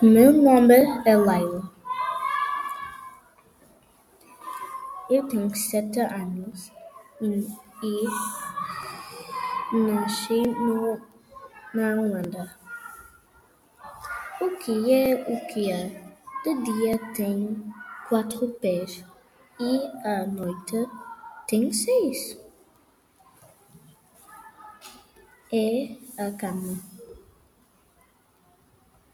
Meu nome é Laila. Eu tenho sete anos e nasci no na Holanda. O que é o que é? De dia tem quatro pés e à noite tem seis. É a cama.